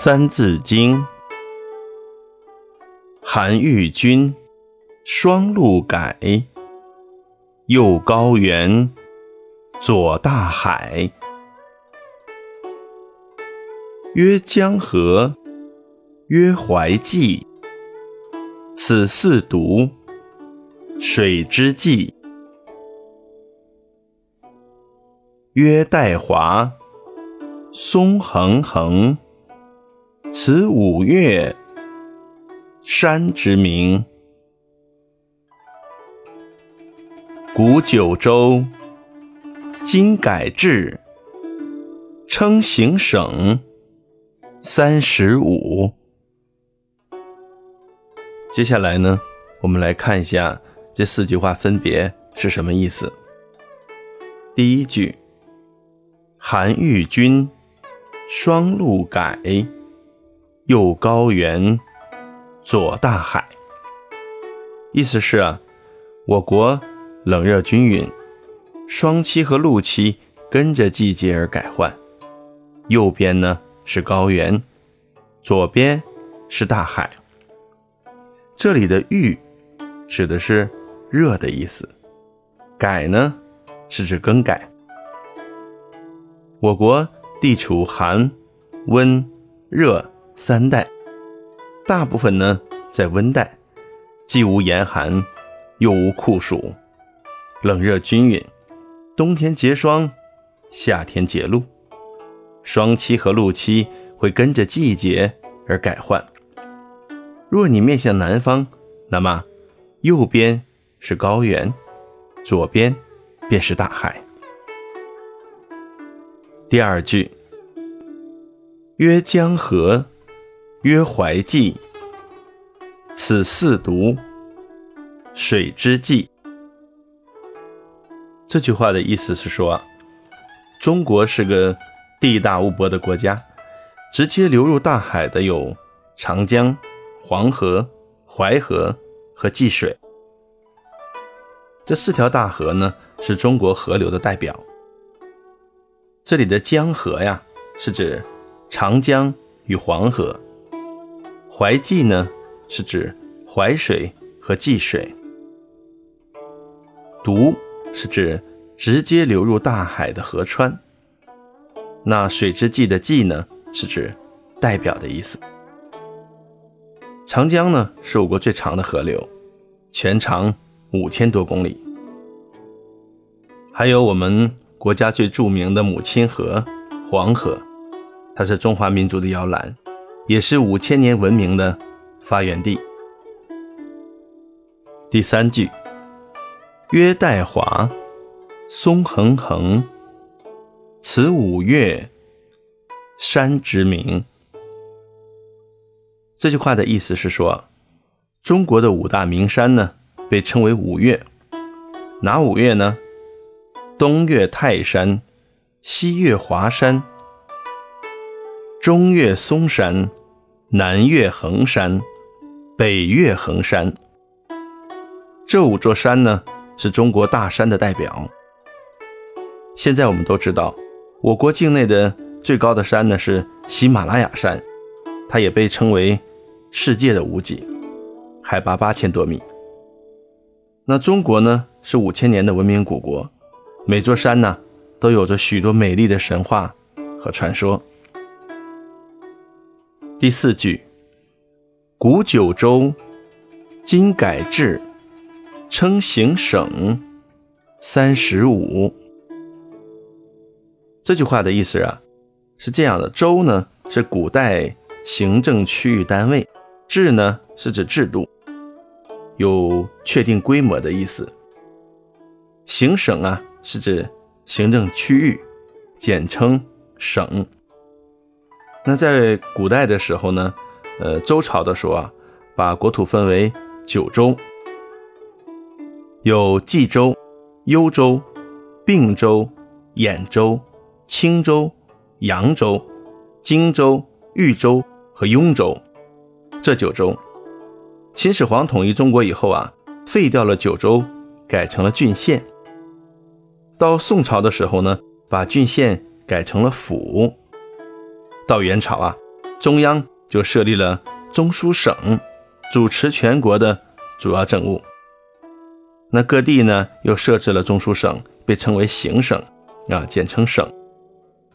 三字经，韩愈君，双陆改，右高原，左大海。曰江河，曰淮济，此四渎，水之纪。曰岱华，松横横。此五岳，山之名。古九州，今改制，称行省。三十五。接下来呢，我们来看一下这四句话分别是什么意思。第一句，韩愈君，双陆改。右高原，左大海。意思是，我国冷热均匀，霜期和露期跟着季节而改换。右边呢是高原，左边是大海。这里的“遇”指的是热的意思，“改”呢是指更改。我国地处寒、温、热。三代，大部分呢在温带，既无严寒，又无酷暑，冷热均匀，冬天结霜，夏天结露，霜期和露期会跟着季节而改换。若你面向南方，那么右边是高原，左边便是大海。第二句，曰江河。曰淮济，此四渎，水之纪。这句话的意思是说，中国是个地大物博的国家，直接流入大海的有长江、黄河、淮河和济水。这四条大河呢，是中国河流的代表。这里的江河呀，是指长江与黄河。淮济呢，是指淮水和济水；渎是指直接流入大海的河川。那水之济的济呢，是指代表的意思。长江呢，是我国最长的河流，全长五千多公里。还有我们国家最著名的母亲河黄河，它是中华民族的摇篮。也是五千年文明的发源地。第三句，曰岱华，松横横，此五岳，山之名。这句话的意思是说，中国的五大名山呢，被称为五岳。哪五岳呢？东岳泰山，西岳华山，中岳嵩山。南岳衡山，北岳衡山，这五座山呢，是中国大山的代表。现在我们都知道，我国境内的最高的山呢是喜马拉雅山，它也被称为世界的屋脊，海拔八千多米。那中国呢是五千年的文明古国，每座山呢都有着许多美丽的神话和传说。第四句，古九州，今改制，称行省。三十五。这句话的意思啊，是这样的：州呢是古代行政区域单位，制呢是指制度，有确定规模的意思。行省啊是指行政区域，简称省。那在古代的时候呢，呃，周朝的时候啊，把国土分为九州，有冀州、幽州、并州、兖州、青州、扬州、荆州、豫州和雍州这九州。秦始皇统一中国以后啊，废掉了九州，改成了郡县。到宋朝的时候呢，把郡县改成了府。到元朝啊，中央就设立了中书省，主持全国的主要政务。那各地呢，又设置了中书省，被称为行省，啊，简称省。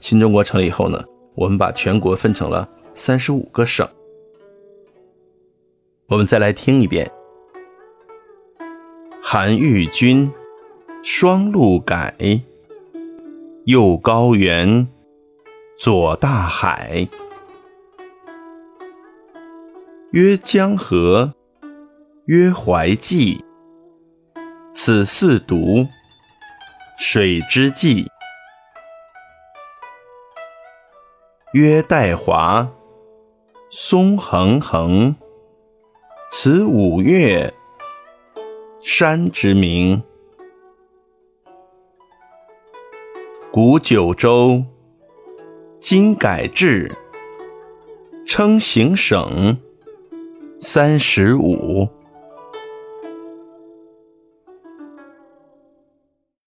新中国成立以后呢，我们把全国分成了三十五个省。我们再来听一遍：韩愈君，双陆改，右高原，左大海，曰江河，曰淮济。此四渎，水之纪。曰岱华，松横横。此五岳，山之名。古九州，今改制，称行省三十五。